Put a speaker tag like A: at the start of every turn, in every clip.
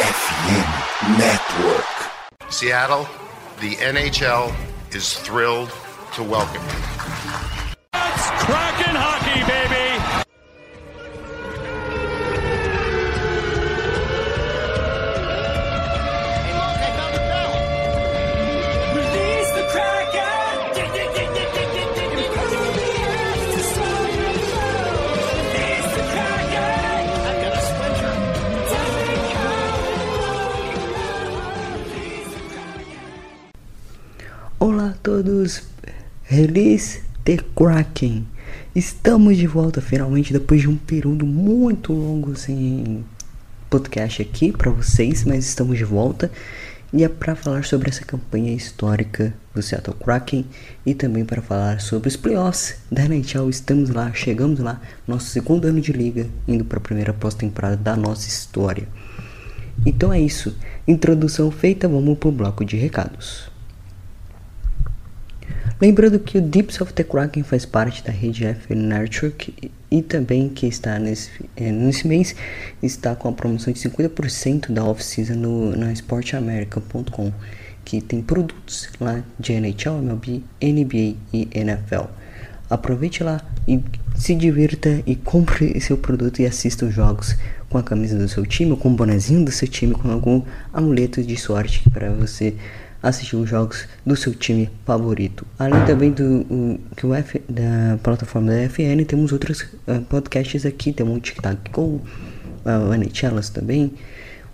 A: FM Network.
B: Seattle, the NHL is thrilled to welcome you.
C: It's Kraken
D: todos, Release the Kraken. Estamos de volta finalmente depois de um período muito longo sem podcast aqui para vocês, mas estamos de volta e é para falar sobre essa campanha histórica do Seattle Kraken e também para falar sobre os playoffs da NHL. Estamos lá, chegamos lá, nosso segundo ano de liga, indo para a primeira pós-temporada da nossa história. Então é isso, introdução feita, vamos pro bloco de recados. Lembrando que o Deeps of the Kraken faz parte da rede F Network e, também que está nesse, eh, nesse mês está com a promoção de 50% da off-season no, na sportamerica.com que tem produtos lá de NHL, MLB, NBA e NFL. Aproveite lá e se divirta e compre seu produto e assista os jogos com a camisa do seu time, ou com o bonezinho do seu time, com algum amuleto de sorte para você assistir os jogos do seu time favorito. Além também do que o F, da plataforma da FN, temos outros uh, podcasts aqui, temos o TikTok com uh, o NHLas também,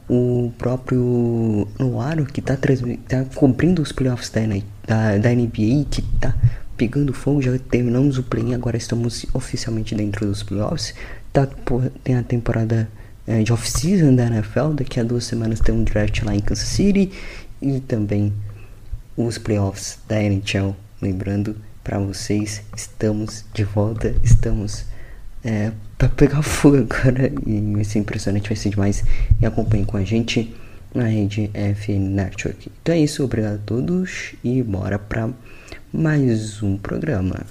D: o próprio Noaro que está tá cobrindo os playoffs da, da, da NBA, que está pegando fogo, já terminamos o play, agora estamos oficialmente dentro dos playoffs. Tá, tem a temporada é, de off-season da NFL, daqui a duas semanas tem um draft lá em Kansas City e também os playoffs da NHL. Lembrando para vocês, estamos de volta, estamos é, para pegar fogo agora e vai ser impressionante, vai ser demais. E acompanhem com a gente na rede FN Network. Então é isso, obrigado a todos e bora para mais um programa.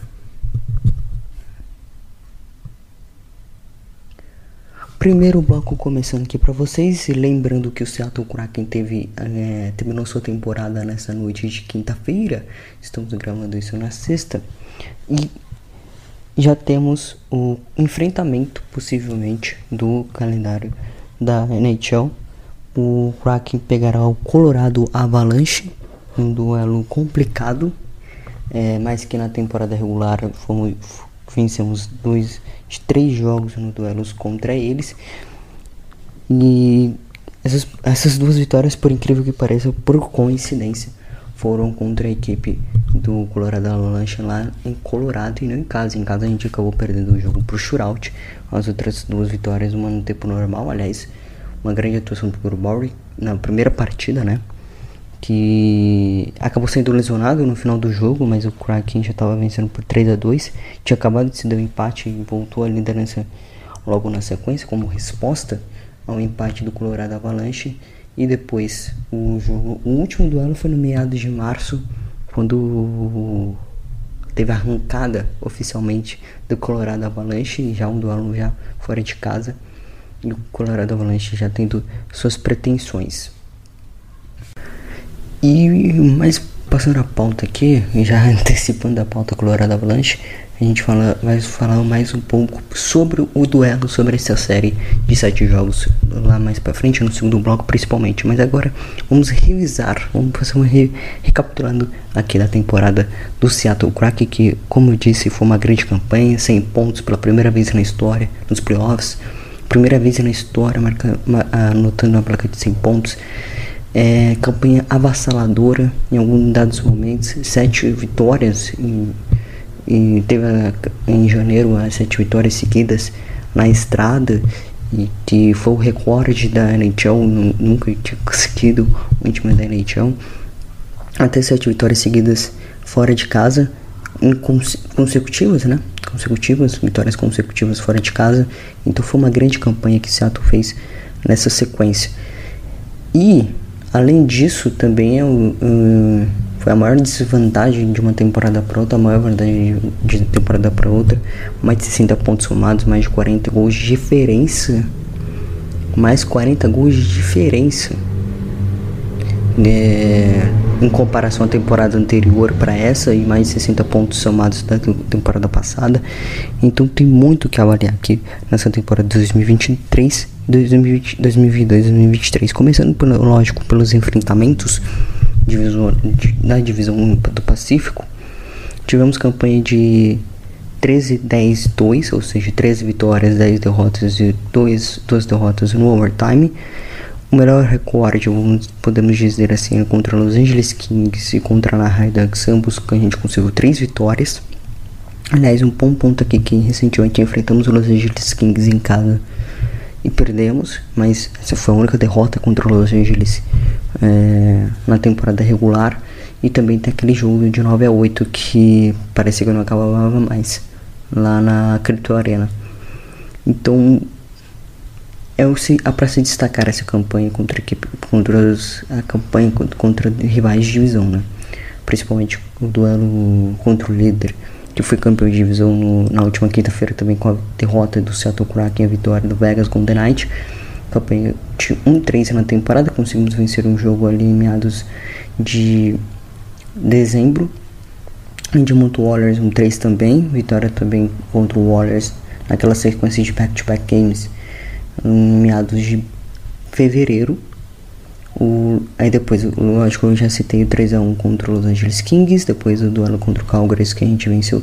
D: Primeiro bloco começando aqui para vocês, lembrando que o Seattle Kraken teve é, terminou sua temporada nessa noite de quinta-feira. Estamos gravando isso na sexta e já temos o enfrentamento possivelmente do calendário da NHL. O Kraken pegará o Colorado Avalanche, um duelo complicado, é, mas que na temporada regular fomos, vencemos dois de três jogos no duelos contra eles. E essas, essas duas vitórias, por incrível que pareça, por coincidência, foram contra a equipe do Colorado Avalanche lá em Colorado e não em casa. Em casa a gente acabou perdendo o jogo pro shootout. As outras duas vitórias, uma no tempo normal, aliás, uma grande atuação do Grubauer na primeira partida, né? Que acabou sendo lesionado no final do jogo, mas o Kraken já estava vencendo por 3 a 2 tinha acabado de se dar um empate e voltou à liderança logo na sequência como resposta ao empate do Colorado Avalanche. E depois o jogo, o último duelo foi no meados de março quando teve a arrancada oficialmente do Colorado Avalanche, já um duelo já fora de casa. E o Colorado Avalanche já tendo suas pretensões. E mais passando a pauta aqui, já antecipando a pauta Colorado Avalanche, a gente fala, vai falar mais um pouco sobre o duelo, sobre essa série de sete jogos lá mais pra frente, no segundo bloco principalmente. Mas agora vamos revisar, vamos fazer um re recapitulando aqui da temporada do Seattle Kraken, que, como eu disse, foi uma grande campanha, 100 pontos pela primeira vez na história, nos playoffs, primeira vez na história, marca, anotando uma placa de 100 pontos. É, campanha avassaladora em alguns dados momentos, sete vitórias em, e teve a, em janeiro as sete vitórias seguidas na estrada e que foi o recorde da NHL, nunca tinha conseguido um time da NHL até sete vitórias seguidas fora de casa cons consecutivas, né? Consecutivas, vitórias consecutivas fora de casa. Então foi uma grande campanha que Seattle fez nessa sequência. E Além disso, também é foi a maior desvantagem de uma temporada para outra, a maior vantagem de temporada para outra, mais de 60 pontos somados, mais de 40 gols de diferença. Mais 40 gols de diferença. É, em comparação à temporada anterior para essa e mais 60 pontos somados da temporada passada. Então tem muito que avaliar aqui nessa temporada de 2023, 2020, 2022, 2023. Começando, pelo, lógico, pelos enfrentamentos divisor, da divisão do Pacífico. Tivemos campanha de 13, 10, 2, ou seja, 13 vitórias, 10 derrotas e 2, 2 derrotas no overtime. O melhor recorde, podemos dizer assim, é contra Los Angeles Kings e contra a Ducks, ambos que a gente conseguiu 3 vitórias. Aliás, um bom ponto aqui que recentemente enfrentamos o Los Angeles Kings em casa e perdemos, mas essa foi a única derrota contra o Los Angeles é, na temporada regular. E também tem aquele jogo de 9 a 8 que parecia que não acabava mais lá na Crypto Arena. Então é o se, para se destacar essa campanha contra a equipe, contra os, a campanha contra, contra rivais de divisão, né? Principalmente o duelo contra o líder, que foi campeão de divisão no, na última quinta-feira também com a derrota do Seattle Kraken e a vitória do Vegas Golden Knight. Campanha de 1-3 na temporada, conseguimos vencer um jogo ali em meados de dezembro. Edmonton Warriors um 3 também, vitória também contra o Warriors naquela sequência de back-to-back -back games em meados de fevereiro. O, aí depois, lógico, eu já citei o 3x1 contra os Los Angeles Kings, depois o duelo contra o Calgary que a gente venceu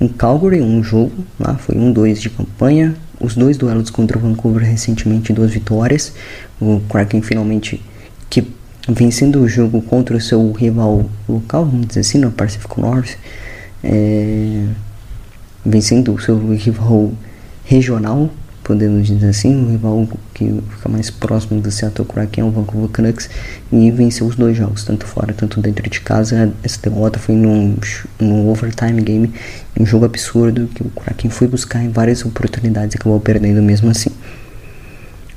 D: em Calgary, um jogo lá, foi um 2 de campanha. Os dois duelos contra o Vancouver recentemente, duas vitórias. O Kraken finalmente que vencendo o jogo contra o seu rival local, vamos dizer assim, no Pacific North, é, vencendo o seu rival regional podemos dizer assim, o rival que fica mais próximo do Seattle Kraken é o Vancouver Canucks e venceu os dois jogos, tanto fora, tanto dentro de casa. Essa derrota foi num, num overtime game, um jogo absurdo que o Kraken foi buscar em várias oportunidades e acabou perdendo mesmo assim.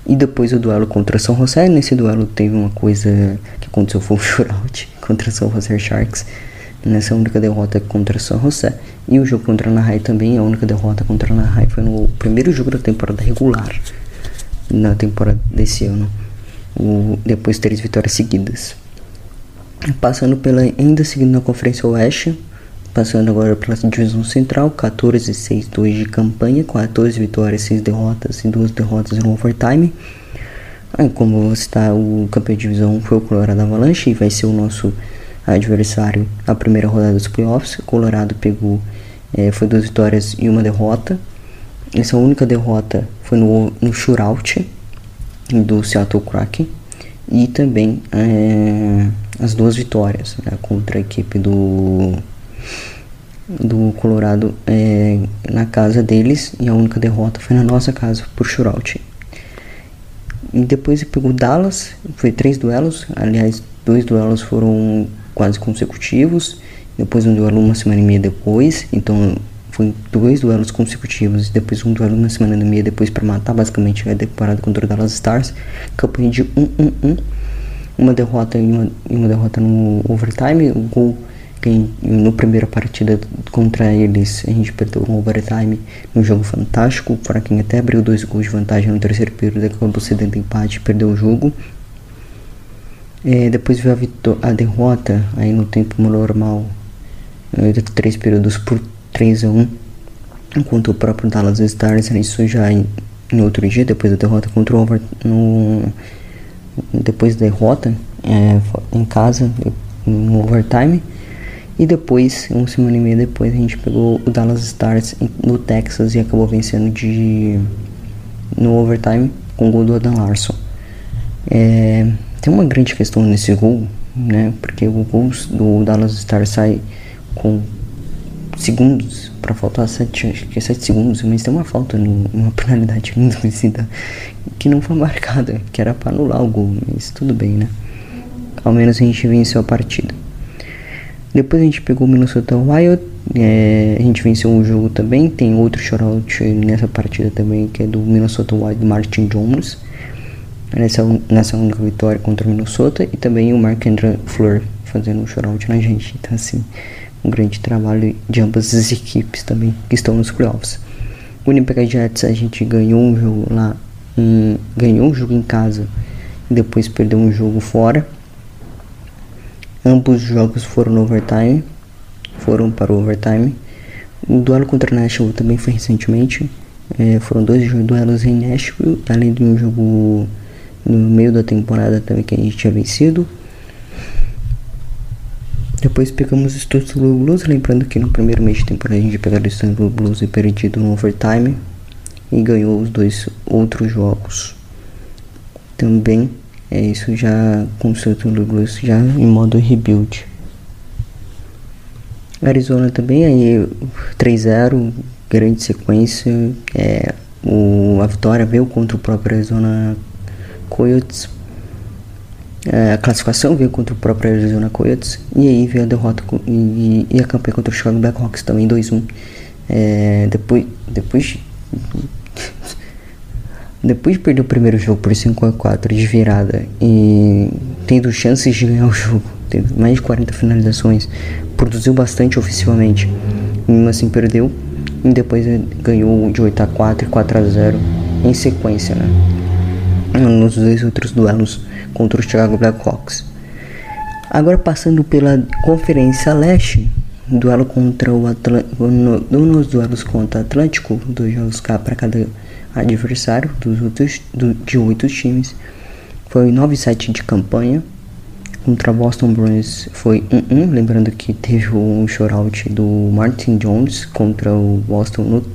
D: E depois o duelo contra São José, nesse duelo teve uma coisa que aconteceu, foi um shootout contra São José Sharks nessa única derrota contra São José. E o jogo contra a Anaheim também, a única derrota contra a Anaheim foi no primeiro jogo da temporada regular, na temporada desse ano. O, depois três vitórias seguidas. Passando pela, ainda seguindo na Conferência Oeste, passando agora pela Divisão Central, 14 6 2 de campanha, 14 vitórias, 6 derrotas e 2 derrotas no overtime. Aí, como está o campeão de divisão foi o Colorado Avalanche e vai ser o nosso adversário na primeira rodada dos playoffs. O Colorado pegou, é, foi duas vitórias e uma derrota. Essa única derrota foi no, no shootout do Seattle Kraken e também é, as duas vitórias né, contra a equipe do do Colorado é, na casa deles e a única derrota foi na nossa casa por shootout. E depois pegou Dallas, foi três duelos, aliás, dois duelos foram quase consecutivos. Depois um duelo uma semana e meia depois. Então foi dois duelos consecutivos. Depois um duelo uma semana e meia depois para matar basicamente a temporada contra o Dallas Stars. Campanha de 1-1-1. Uma derrota e uma, uma derrota no overtime. O gol que no primeira partida contra eles a gente perdeu um overtime num jogo fantástico. Para quem até abriu dois gols de vantagem no terceiro período, acabou cedendo empate e perdeu o jogo. É, depois veio a, a, derrota aí no tempo normal é, de três períodos por 3 a 1 contra o próprio Dallas Stars. Isso já em, em outro dia, depois da derrota contra o Over, no, depois da derrota é, em casa no overtime. E depois, uma semana e meia depois, a gente pegou o Dallas Stars no Texas e acabou vencendo de no overtime com o gol do Adam Larson. É, tem uma grande questão nesse gol, né? Porque o gol do Dallas Stars sai com segundos para faltar 7, acho que é 7 segundos, mas tem uma falta, uma penalidade conhecida que não foi marcada, que era para anular o gol, mas tudo bem, né? Ao menos a gente venceu a partida. Depois a gente pegou o Minnesota Wild, é, a gente venceu um jogo também, tem outro shoutout nessa partida também, que é do Minnesota Wild Martin Jones nessa, nessa única vitória contra o Minnesota e também o Mark Andrew Fleur fazendo um shoutout na gente. Então, assim, um grande trabalho de ambas as equipes também que estão nos playoffs. O Winnipeg Jets a gente ganhou um jogo lá um, ganhou um jogo em casa e depois perdeu um jogo fora. Ambos os jogos foram no overtime, foram para o overtime. O duelo contra Nashville também foi recentemente. É, foram dois duelos em Nashville, além de um jogo no meio da temporada também que a gente tinha vencido. Depois pegamos o Stanley Blues, lembrando que no primeiro mês de temporada a gente pegou o Stanley Blues e perdido no overtime e ganhou os dois outros jogos. Também é isso já com o Stanley Blues já em modo rebuild. Arizona também aí 3-0, grande sequência. É, o, a vitória veio contra o próprio Arizona Coyotes. É, a classificação veio contra o próprio Arizona Coyotes. E aí veio a derrota e, e a campanha contra o Chicago Blackhawks também 2-1. É, depois, depois, depois de perder o primeiro jogo por 5x4 de virada e tendo chances de ganhar o jogo, teve mais de 40 finalizações, produziu bastante ofensivamente, mesmo assim perdeu. E depois ganhou de 8x4 e 4x0 em sequência, né? Nos dois outros duelos contra o Chicago Blackhawks. Agora passando pela Conferência Leste, duelo contra o Atlântico, nos duelos contra o Atlântico, dois jogos para cada adversário dos outros do, de oito times, foi 9-7 de campanha. Contra Boston Bruins foi 1-1, lembrando que teve um shootout do Martin Jones contra o Boston no,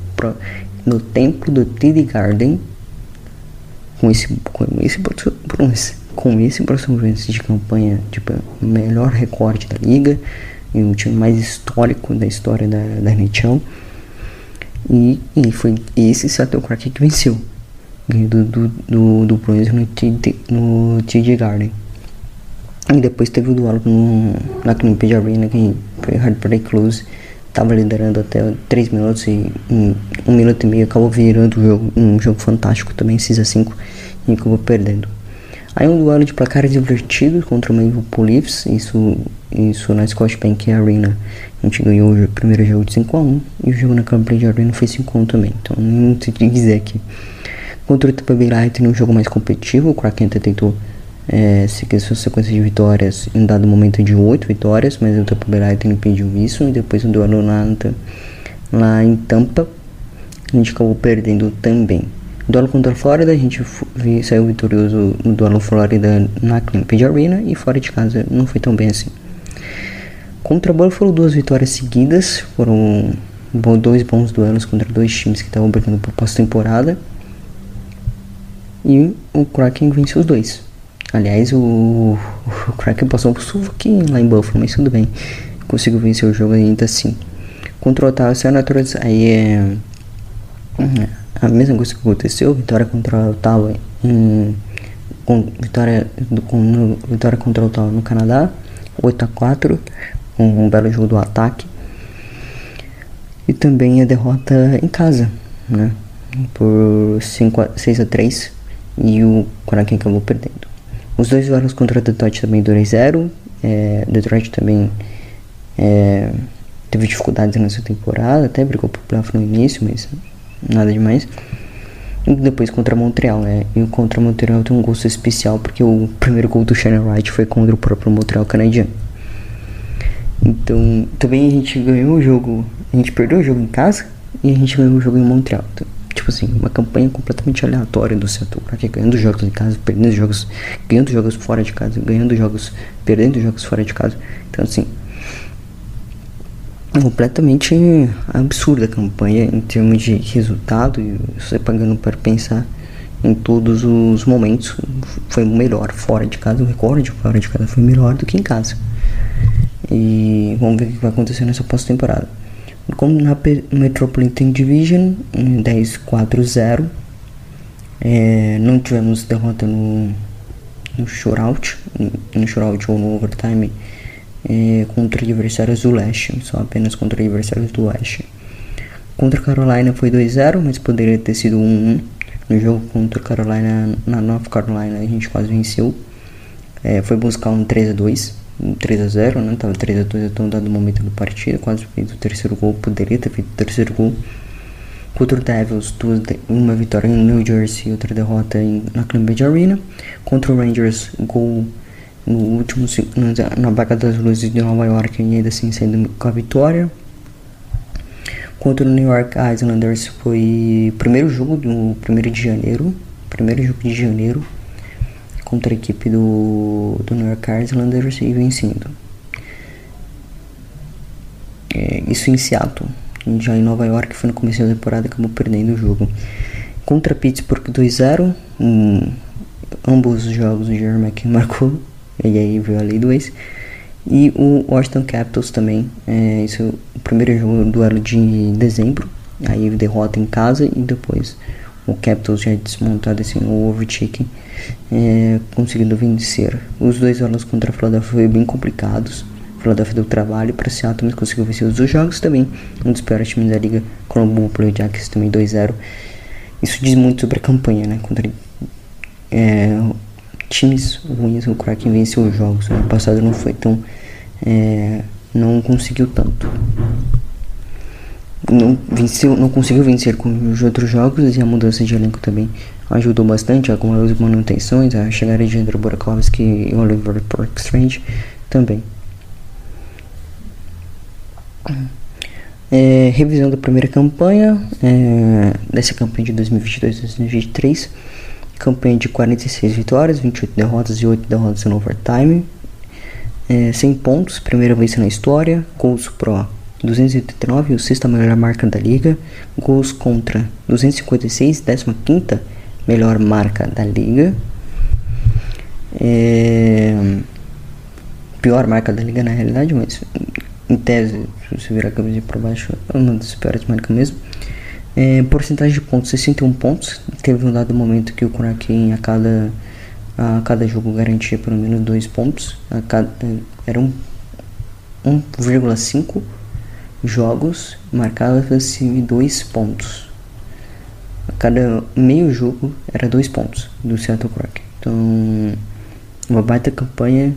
D: no templo do TD Garden com esse com esse com esse próximo de campanha tipo melhor recorde da liga e o time mais histórico da história da, da NHL e, e foi esse Seattle Kraken que venceu. Do, do, do, do Bruins no no TD Garden. E depois teve o duelo no, na Climpage Arena que foi Hard Close estava liderando até 3 minutos e em 1 minuto e meio acabou virando o jogo, um jogo fantástico também, 6 a 5 e acabou perdendo. Aí um duelo de placares divertidos contra o Liverpool Leafs, isso, isso na Scotiabank Arena. A gente ganhou o primeiro jogo de 5 a 1 e o jogo na Cambridge Arena foi 5 a 1 também, então não sei dizer aqui. Contra o Tampa Bay Lightning, um jogo mais competitivo, o Kraken tentou é, seguir sua sequência de vitórias em dado momento de 8 vitórias, mas o Tampa Bay Lightning impediu isso, e depois o duelo lá, lá em Tampa, a gente acabou perdendo também. Duelo contra a Flórida, a gente saiu vitorioso no duelo Flórida na Climpage Arena e fora de casa não foi tão bem assim. Contra a Buffalo, duas vitórias seguidas, foram dois bons duelos contra dois times que estavam brigando por pós-temporada. E o Kraken venceu os dois. Aliás, o, o Kraken passou um sufoquinho lá em Buffalo, mas tudo bem. Conseguiu vencer o jogo ainda assim. Contra o Ottawa Senators, aí é a mesma coisa que aconteceu, vitória contra o Ottawa em com, vitória, com, vitória contra o Ottawa no Canadá, 8 a 4 um, belo jogo do ataque. E também a derrota em casa, né? Por 5 a, 6 a 3 e o Kraken acabou perdendo. Os dois duelos contra o Detroit também 2-0. É, Detroit também é, teve dificuldades nessa temporada, até brigou por playoff no início, mas nada demais. E depois contra Montreal, né? E contra Montreal tem um gosto especial porque o primeiro gol do Shannon Wright foi contra o próprio Montreal canadiano. Então, também a gente ganhou o jogo, a gente perdeu o jogo em casa e a gente ganhou o jogo em Montreal. Então, tipo assim, uma campanha completamente aleatória do setor, que ganhando jogos em casa, perdendo jogos, ganhando jogos fora de casa, ganhando jogos, perdendo jogos fora de casa. Então, assim, completamente absurda a campanha em termos de resultado e você pagando para pensar em todos os momentos foi melhor fora de casa o recorde fora de casa foi melhor do que em casa. E vamos ver o que vai acontecer nessa pós-temporada como na Metropolitan Division 10-4-0 é, não tivemos derrota no, no shootout no shootout ou no overtime é, contra adversários do leste, só apenas contra adversários do oeste. Contra Carolina foi 2-0, mas poderia ter sido 1-1. No jogo contra Carolina, na North Carolina, a gente quase venceu. É, foi buscar um 3x2, um 3x0, né? Tava 3x2 até um dado momento do partido, quase fez o terceiro gol, poderia ter feito o terceiro gol. Contra o Devils, duas, uma vitória em New Jersey outra derrota em, na Cambridge Arena. Contra o Rangers, gol no último na vaga das luzes de Nova York e ainda assim saindo com a vitória. Contra o New York Islanders foi primeiro jogo do primeiro de janeiro, primeiro jogo de janeiro contra a equipe do, do New York Islanders e vencendo. É, isso em Seattle, já em Nova York foi no começo da temporada acabou perdendo o jogo. Contra Pittsburgh 2-0, um, ambos os jogos o Jeremy marcou e aí veio a lei do. E o Washington Capitals também, é, isso é o primeiro jogo do duelo de dezembro, aí derrota em casa e depois o Capitals já desmontado assim o Overchicken é, conseguindo vencer. Os dois duelos contra a Philadelphia foram bem complicados. A Philadelphia deu trabalho para Seattle, mas conseguiu vencer os dois jogos também. Um dos piores times da liga, Colombo Blue Jackets também 2-0. Isso diz muito sobre a campanha, né? Contra é, times ruins, o Kraken venceu os jogos. Ano passado não foi tão. É, não conseguiu tanto. Não, venceu, não conseguiu vencer com os outros jogos e a mudança de elenco também ajudou bastante. Algumas manutenções, a chegada de Andrew Burakovsky e Oliver Parkstrange também. É, revisão da primeira campanha, é, dessa campanha de 2022-2023 Campanha de 46 vitórias, 28 derrotas e 8 derrotas no overtime. É, 100 pontos, primeira vez na história. Gols pro 289, o sexta melhor marca da liga. Gols contra 256, 15 melhor marca da liga. É, pior marca da liga na realidade, mas em tese, se você virar a camisa para baixo, é uma das piores marcas mesmo. É, porcentagem de pontos, 61 pontos. Teve um dado momento que o Kraken a cada, a cada jogo garantia pelo menos 2 pontos. A cada, eram 1,5 jogos marcavam-se 2 pontos. A cada meio jogo era 2 pontos do Seattle Kraken. Então, uma baita campanha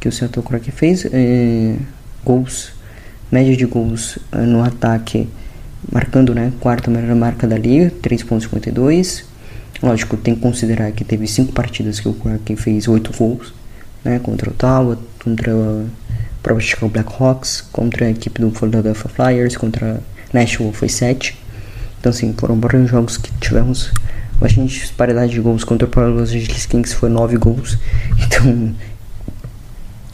D: que o Seattle Kraken fez. É, gols, média de gols é, no ataque marcando né, quarta melhor marca da liga, 3.52. Lógico, tem que considerar que teve cinco partidas que o Kraken fez oito gols, né, contra o Ottawa, contra o próprio Chicago Blackhawks, contra a equipe do Philadelphia Flyers, contra Nashville foi sete. Então assim, foram bons jogos que tivemos bastante disparidade de gols contra o Los Angeles Kings foi nove gols.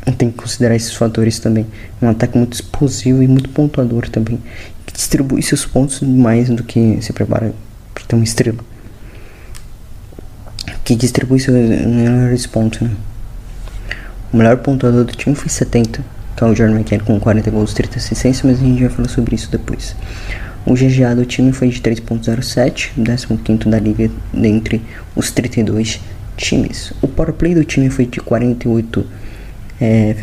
D: Então tem que considerar esses fatores também. Um ataque muito explosivo e muito pontuador também que distribui seus pontos mais do que se prepara para ter uma estrela. Que distribui seus melhores pontos, né? O melhor pontuador do time foi 70, que é o Jordan McKenna com 40 gols, 30 assistências, mas a gente vai falar sobre isso depois. O GGA do time foi de 3.07, 15 da liga dentre os 32 times. O power play do time foi de 48, é,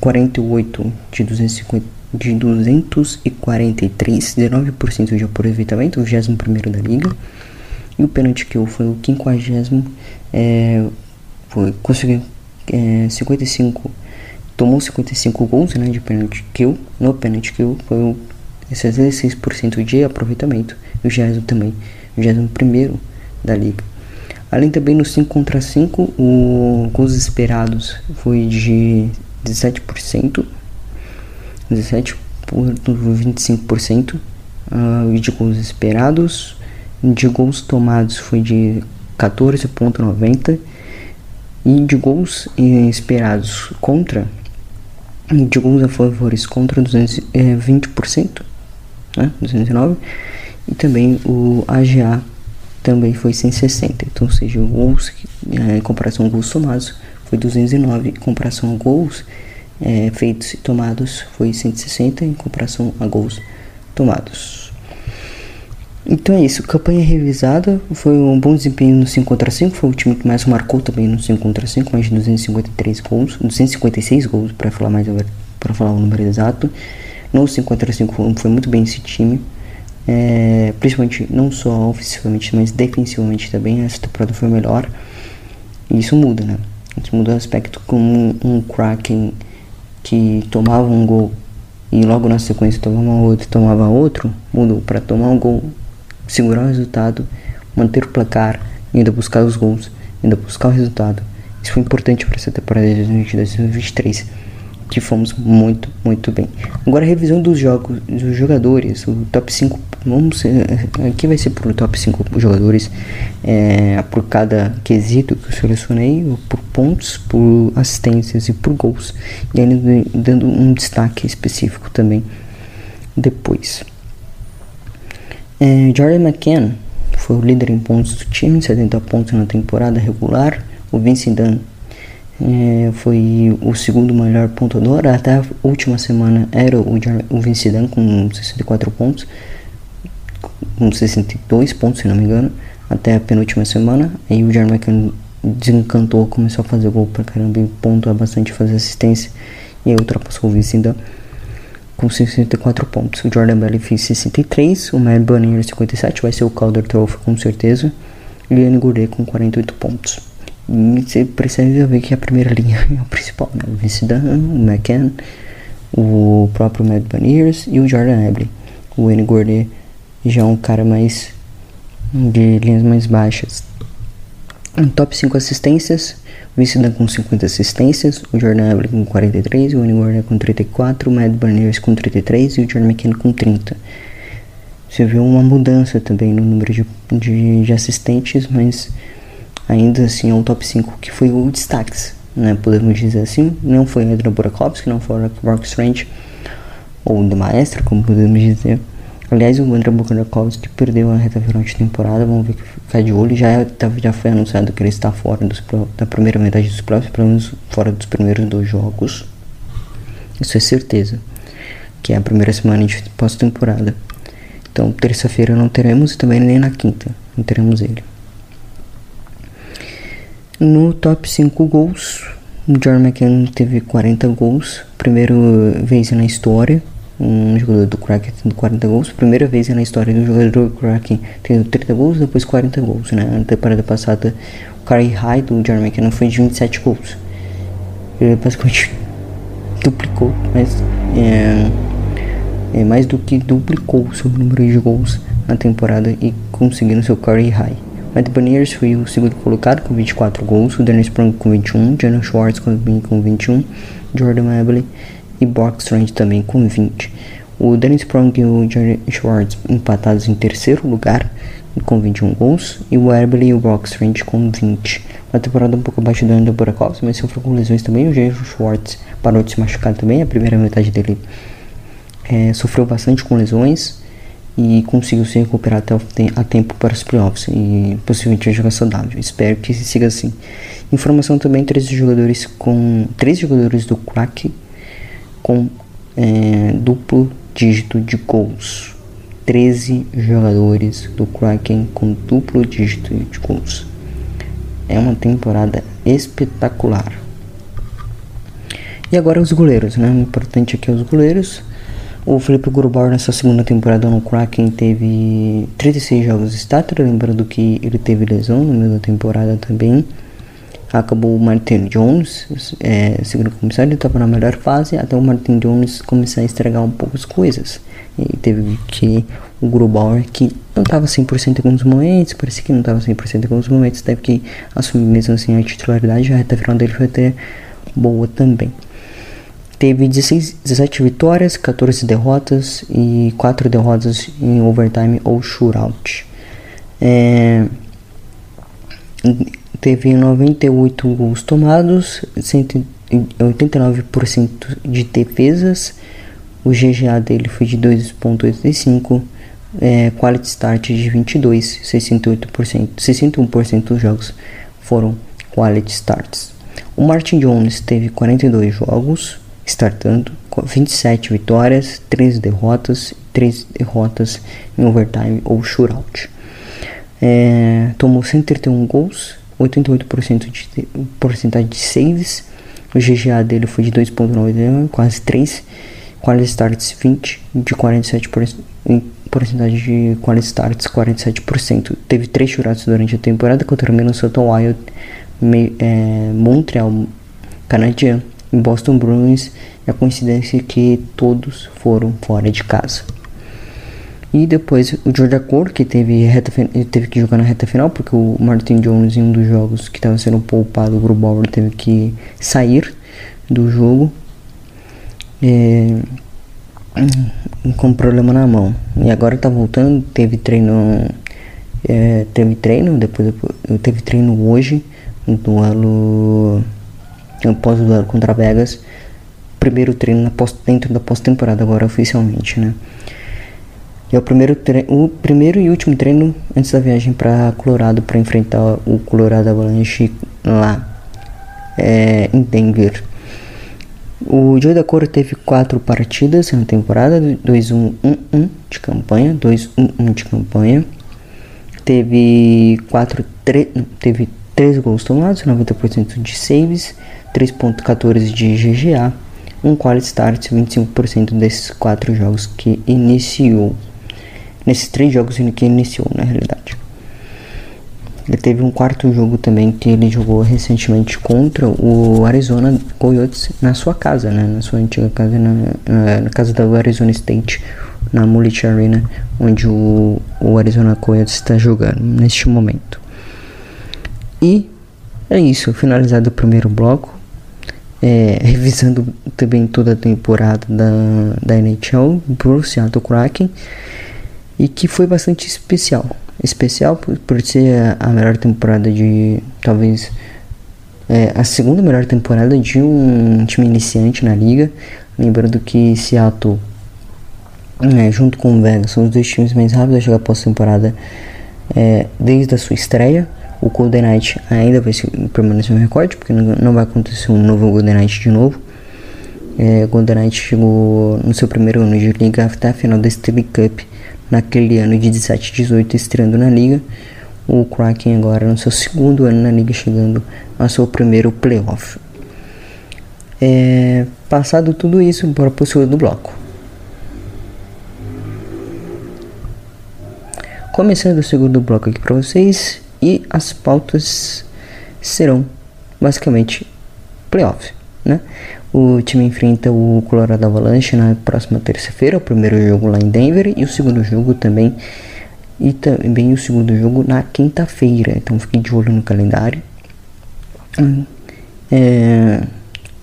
D: 48 de 250 de 243, 19% de aproveitamento, o 21 da liga. E o penalty kill foi o 50, é, foi, conseguiu é, 55, tomou 55 gols né, de penalty kill. No penalty kill foi o 66% de aproveitamento, e o 20 também, o 21 da liga. Além também no 5 contra 5, o gols esperados foi de 17%, 17 por 25% uh, de gols esperados. De gols tomados foi de 14,90 e de gols esperados contra de gols a favores contra 220%, é, né, 209 e também o AGA também foi 160, então ou seja, gols é, em comparação gols tomados foi 209 em comparação a gols é, feitos e tomados foi 160 em comparação a gols tomados. Então é isso, campanha revisada, foi um bom desempenho no 5 contra 5, foi o time que mais marcou também no 5 contra 5, mais de 253 gols, 256 gols para falar mais para falar o número exato. No 5 contra 5 foi, muito bem esse time. É, principalmente não só ofensivamente, mas defensivamente também, essa temporada foi melhor. E isso muda, né? Isso muda o aspecto como um, um Kraken que tomava um gol e logo na sequência tomava outro tomava outro, mudou para tomar um gol segurar o resultado, manter o placar, ainda buscar os gols, ainda buscar o resultado. Isso foi importante para essa temporada de 2022-2023 que fomos muito, muito bem. Agora a revisão dos jogos, dos jogadores, o top 5, vamos aqui vai ser por top 5 jogadores é, por cada quesito que eu selecionei, por pontos, por assistências e por gols, e ainda dando um destaque específico também depois. É, Jordan McCann foi o líder em pontos do time, 70 pontos na temporada regular. O Vince Dunn é, foi o segundo melhor pontuador. Até a última semana era o, o Dunn com 64 pontos, com 62 pontos, se não me engano. Até a penúltima semana. Aí o Jordan McCann desencantou, começou a fazer gol pra caramba e pontuar bastante, fazer assistência. E aí ultrapassou o Vince Dunn com 64 pontos. O Jordan Belly fez 63, o Mad Bunny 57, vai ser o Calder Trophy com certeza. E o Yanni Gourdet com 48 pontos. E você precisa ver que a primeira linha é o principal, né? O Vince Dunn, o McCann, o próprio Mad Bunny e o Jordan Abley. O Yanni Gourdet já é um cara mais de linhas mais baixas. Um top 5 assistências, Dunn com 50 assistências, o Jordan Abley com 43, o Annie com 34, o Matt Burners com 33 e o Jordan McKinnon com 30. Você vê uma mudança também no número de, de, de assistentes, mas ainda assim é um top 5 que foi o destaque, né? Podemos dizer assim. Não foi o Adrian Burakovsky, não foi o Mark Strange, ou do Maestro, como podemos dizer. Aliás, o André Burakovsky perdeu a reta final de temporada, vamos ver que ficar de olho. Já, tá, já foi anunciado que ele está fora dos, da primeira metade dos próximos, pelo menos fora dos primeiros dois jogos. Isso é certeza, que é a primeira semana de pós-temporada. Então, terça-feira não teremos e também nem na quinta não teremos ele. No top 5 gols, John McCann teve 40 gols, primeira vez na história um jogador do Kraken tendo 40 gols. Primeira vez na história do jogador do Kraken tendo 30 gols, depois 40 gols. Né? Na temporada passada, o career high do Jeremy McKinnon foi de 27 gols. Ele basicamente duplicou, mas é, é mais do que duplicou o seu número de gols na temporada e conseguindo seu career high. Matt Beniers foi o segundo colocado com 24 gols, o Dennis Sprung com 21, Jalen Schwartz com 21, Jordan Mabley e Boxstrand também com 20. O Dennis Prong e o Jerry Schwartz empatados em terceiro lugar com 21 gols e o Erbely e o Boxstrand com 20. Uma temporada um pouco abaixo do Andrew Burakovsky, mas sofreu com lesões também. O Jerry Schwartz parou de se machucar também. A primeira metade dele é, sofreu bastante com lesões e conseguiu se recuperar até a tempo para os playoffs e possivelmente jogar saudável. Espero que siga assim. Informação também: três jogadores com três jogadores do Crack com é, duplo dígito de gols. 13 jogadores do Kraken com duplo dígito de gols. É uma temporada espetacular. E agora os goleiros, né? O importante aqui é os goleiros. O Felipe Grubauer nessa segunda temporada no Kraken teve 36 jogos starter, lembrando que ele teve lesão no meio da temporada também acabou o Martin Jones, é, segundo comissário, estava na melhor fase até o Martin Jones começar a estragar um pouco as coisas. E teve que o Grubauer, que não estava 100% em alguns momentos, parecia que não estava 100% em alguns momentos, teve que assumir mesmo assim a titularidade, a reta final dele foi até boa também. Teve 16, 17 vitórias, 14 derrotas e 4 derrotas em overtime ou shootout. É, teve 98 gols tomados, 89% de defesas, o GGA dele foi de 2.85, é, quality start de 22, 68%, 61% dos jogos foram quality starts. O Martin Jones teve 42 jogos startando, 27 vitórias, 13 derrotas, 3 derrotas em overtime ou shootout. É, tomou 131 gols, 88% de porcentagem de saves. O GGA dele foi de 2.99, quase 3. Quality starts 20 de 47%, porcentagem de quality starts 47%. Teve 3 churados durante a temporada contra Minnesota Wild, Me, é, Montreal Canadian e Boston Bruins. E a coincidência é que todos foram fora de casa. E depois o Georgia Core, que teve, reta, teve que jogar na reta final, porque o Martin Jones, em um dos jogos que estava sendo poupado, o Grubauer teve que sair do jogo é, com problema na mão. E agora tá voltando, teve treino. É, teve treino, depois teve treino hoje, no duelo. Após o duelo contra Vegas. Primeiro treino na pós, dentro da pós-temporada agora oficialmente, né? E é o primeiro, o primeiro e último treino antes da viagem para Colorado para enfrentar o Colorado Avalanche lá é, em Denver. O Joey da Cor teve quatro partidas na temporada, 2-1-1-1 de campanha, 2-1-1 de campanha. Teve quatro, teve 3 gols tomados, 90% de saves, 3.14 de GGA, um quality start, 25% desses quatro jogos que iniciou nesses três jogos que iniciou na realidade. Ele teve um quarto jogo também que ele jogou recentemente contra o Arizona Coyotes na sua casa, né? Na sua antiga casa, na, na casa do Arizona State, na Mullet Arena, onde o, o Arizona Coyotes está jogando neste momento. E é isso, finalizado o primeiro bloco. É, revisando também toda a temporada da, da NHL pro Seattle Kraken e que foi bastante especial. Especial por, por ser a melhor temporada de. talvez. É, a segunda melhor temporada de um time iniciante na liga. Lembrando que Seattle, é, junto com o Vegas, são os dois times mais rápidos a chegar pós-temporada é, desde a sua estreia. O Golden Knight ainda vai permanecer no recorde, porque não, não vai acontecer um novo Golden Knight de novo. É, Golden Knight chegou no seu primeiro ano de liga até a final da Stanley Cup naquele ano de 17 18 estreando na liga. O Kraken agora no seu segundo ano na liga, chegando ao seu primeiro playoff. É, passado tudo isso, bora pro segundo bloco. Começando o segundo bloco aqui para vocês e as pautas serão basicamente playoff, né? O time enfrenta o Colorado Avalanche na próxima terça-feira, o primeiro jogo lá em Denver e o segundo jogo também e também o segundo jogo na quinta-feira. Então fique de olho no calendário. É,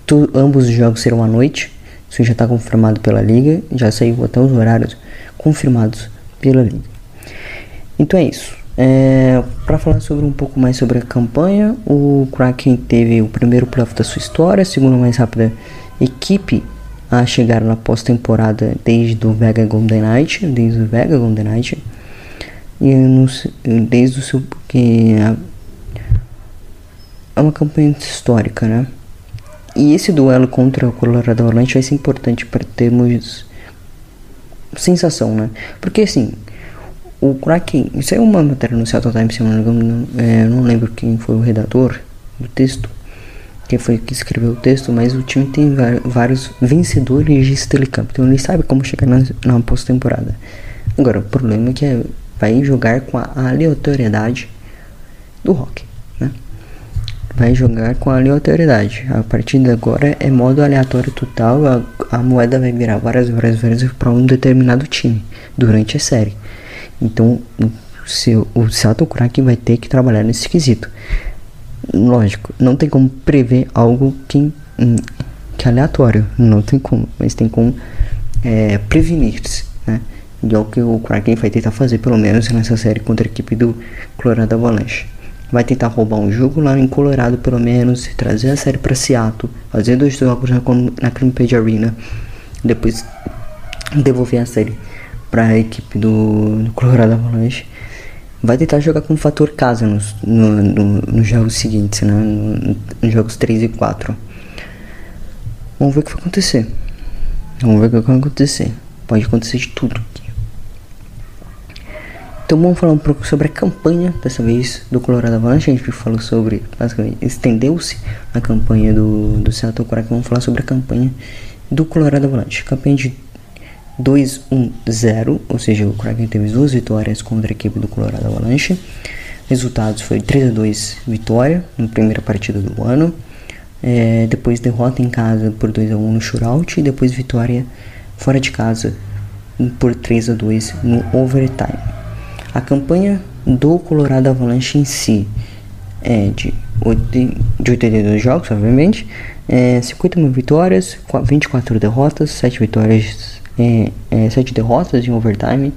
D: tu, ambos os jogos serão à noite. Isso já está confirmado pela liga. Já saiu até os horários confirmados pela liga. Então é isso. É, para falar sobre um pouco mais sobre a campanha, o Kraken teve o primeiro playoff da sua história, a segunda mais rápida equipe a chegar na pós-temporada desde o Vega Golden Knight, desde o Vega Golden Knight, e no, desde o seu porque é uma campanha histórica, né? E esse duelo contra o Colorado Avalanche vai ser importante para termos sensação, né? Porque assim, o Kraken, isso é uma matéria no Seattle Times, se não, é, não lembro quem foi o redator do texto, quem foi que escreveu o texto, mas o time tem vários vencedores de Stanley Cup, então ele sabe como chegar na, na pós-temporada. Agora, o problema é que é, vai jogar com a aleatoriedade do rock, né? Vai jogar com a aleatoriedade. A partir de agora é modo aleatório total, a, a moeda vai virar várias, várias vezes para um determinado time durante a série. Então, o, o Seattle Kraken vai ter que trabalhar nesse quesito. Lógico, não tem como prever algo que, hum, que é aleatório, não tem como, mas tem como é, prevenir-se, né? E é o que o Kraken vai tentar fazer, pelo menos nessa série contra a equipe do Colorado Avalanche. Vai tentar roubar um jogo lá em Colorado, pelo menos, trazer a série para Seattle, fazer dois jogos na, na Crimpage Arena, depois devolver a série para a equipe do, do Colorado Avalanche vai tentar jogar com o fator casa nos, no, no, nos jogos seguintes, né? nos jogos 3 e 4. Vamos ver o que vai acontecer. Vamos ver o que vai acontecer. Pode acontecer de tudo. Então vamos falar um pouco sobre a campanha, dessa vez, do Colorado Avalanche. A gente falou sobre, basicamente, estendeu-se a campanha do, do Seattle Kraken. Vamos falar sobre a campanha do Colorado Avalanche. Campanha de 2-1-0, ou seja, o Kraken teve duas vitórias contra a equipe do Colorado Avalanche. Resultados foi 3 a 2 vitória na primeira partida do ano. É, depois derrota em casa por 2 a 1 no shootout e depois vitória fora de casa por 3 a 2 no overtime. A campanha do Colorado Avalanche em si é de, de 82 jogos, obviamente, é, 51 vitórias, 24 derrotas, 7 vitórias, é, é, 7 derrotas em overtime,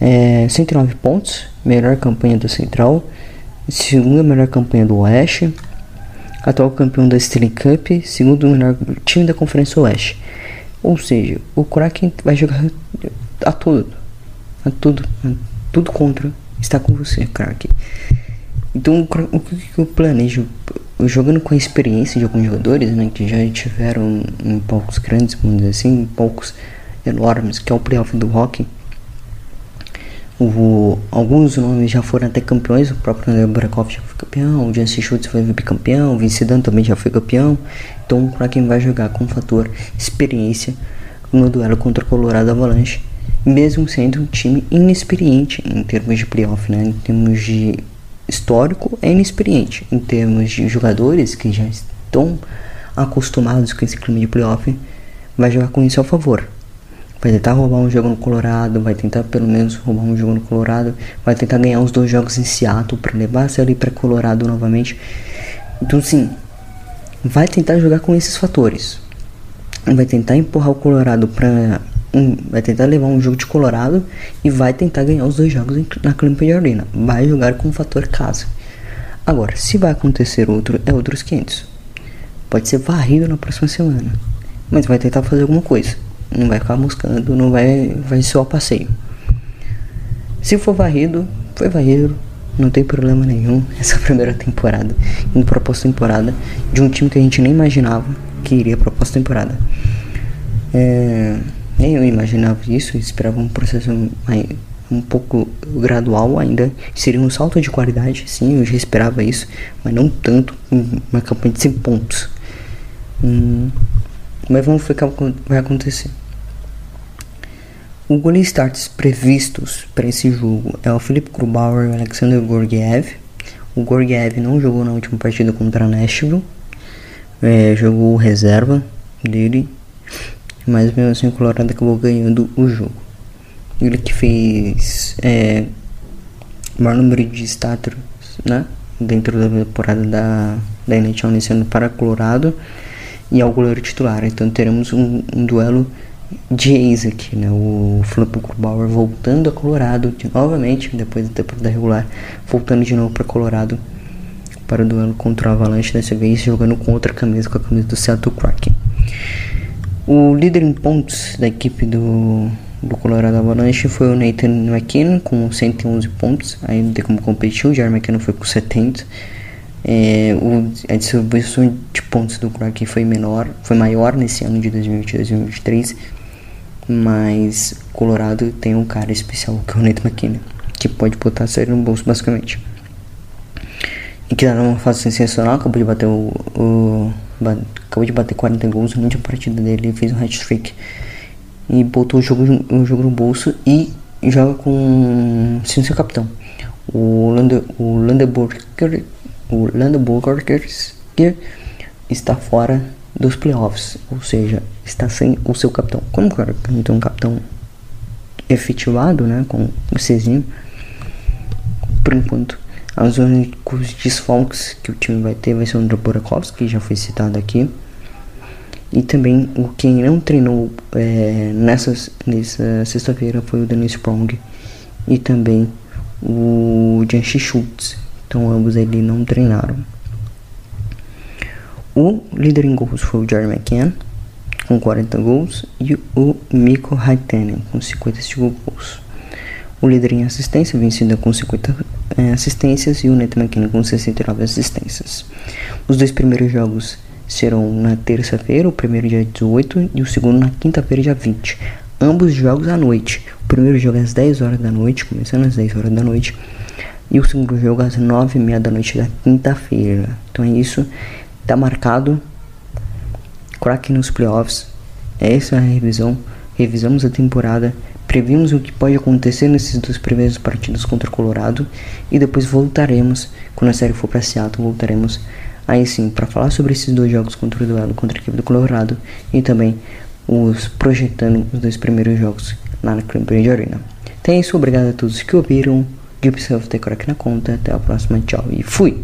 D: é, 109 pontos, melhor campanha do Central, segunda melhor campanha do Oeste, atual campeão da Stanley Cup, segundo melhor time da Conferência Oeste. Ou seja, o Kraken vai jogar a tudo, a tudo, a tudo contra está com você, Kraken. Então, o que eu planejo? Jogando com a experiência de alguns jogadores, né, que já tiveram em palcos grandes, vamos dizer assim, em palcos enormes, que é o playoff do hockey. O, alguns nomes já foram até campeões, o próprio André Burakoff já foi campeão, o Jansen Schultz foi bicampeão, o Vince Dan também já foi campeão. Então, para quem vai jogar com o fator experiência no duelo contra o Colorado Avalanche, mesmo sendo um time inexperiente em termos de playoff, né? Em termos de histórico, é inexperiente. Em termos de jogadores que já estão acostumados com esse clima de playoff, vai jogar com isso a favor. Vai tentar roubar um jogo no Colorado, vai tentar pelo menos roubar um jogo no Colorado, vai tentar ganhar os dois jogos em Seattle para levar se ali para Colorado novamente. Então sim, vai tentar jogar com esses fatores. Vai tentar empurrar o Colorado para um, vai tentar levar um jogo de Colorado e vai tentar ganhar os dois jogos na Clemson Arena. Vai jogar com o fator casa. Agora, se vai acontecer outro, é outros 500. Pode ser varrido na próxima semana, mas vai tentar fazer alguma coisa não vai ficar buscando, não vai, vai só passeio. Se for varrido, foi varrido, não tem problema nenhum. Essa primeira temporada, indo pra pós-temporada, de um time que a gente nem imaginava que iria pra pós-temporada. É, nem eu imaginava isso, esperava um processo um pouco gradual ainda. Seria um salto de qualidade, sim, eu já esperava isso, mas não tanto uma campanha de 100 pontos. Hum, mas vamos ver o que vai acontecer. O goleiro starts previstos para esse jogo é o Felipe Grubauer e o Alexander Gorgiev. O Gorgiev não jogou na última partida contra a Nashville, é, jogou reserva dele, mas mesmo assim o Colorado acabou ganhando o jogo. Ele que fez é, o maior número de status né, dentro da temporada da, da NHL nesse ano para Colorado e é o goleiro titular. Então teremos um, um duelo de ex aqui, né? O Flip Bauer voltando a Colorado de, novamente, depois da temporada regular, voltando de novo para Colorado para o duelo contra o Avalanche, dessa vez jogando com outra camisa, com a camisa do Seattle Kraken. O líder em pontos da equipe do, do Colorado Avalanche foi o Nathan McKinnon com 111 pontos, tem como competir, o Jerry McKinnon foi com 70. É, o, a distribuição de pontos do Kraken foi menor, foi maior nesse ano de 2022-2023 mas Colorado tem um cara especial que é o Nate McKinnon, que pode botar a série no bolso basicamente. E que tá numa fase sensacional, acabou de bater o, o acabou de bater 40 gols na última partida dele, fez um hat-trick e botou o jogo, o jogo no bolso e joga com sem seu capitão. O Lande, o Landeburger, o Landeburger está fora dos playoffs, ou seja, está sem o seu capitão. Como não tem um capitão efetivado, né, com o Cezinho, por enquanto, os únicos desfalques que o time vai ter vai ser o André que já foi citado aqui, e também o quem não treinou é, nessa, nessa sexta-feira foi o Dennis Sprong e também o Janshi Schultz. Então ambos ali não treinaram. O líder em gols foi o Jerry McCann, com 40 gols, e o Mikko Haitanen, com 55 gols. O líder em assistência, vencida com 50 é, assistências, e o Nathan McKinnon com 69 assistências. Os dois primeiros jogos serão na terça-feira, o primeiro dia 18 e o segundo na quinta-feira, dia 20. Ambos jogos à noite. O primeiro jogo é às 10 horas da noite, começando às 10 horas da noite, e o segundo jogo às 9 e meia da noite da quinta-feira. Então é isso. Tá marcado. Crack nos playoffs. Essa é a revisão. Revisamos a temporada. Previmos o que pode acontecer nesses dois primeiros partidos contra o Colorado. E depois voltaremos. Quando a série for para Seattle, voltaremos aí sim para falar sobre esses dois jogos contra o duelo contra a equipe do Colorado. E também os projetando os dois primeiros jogos lá na Crimper Arena. Então é isso, obrigado a todos que ouviram. Give yourself the crack na conta. Até a próxima, tchau e fui!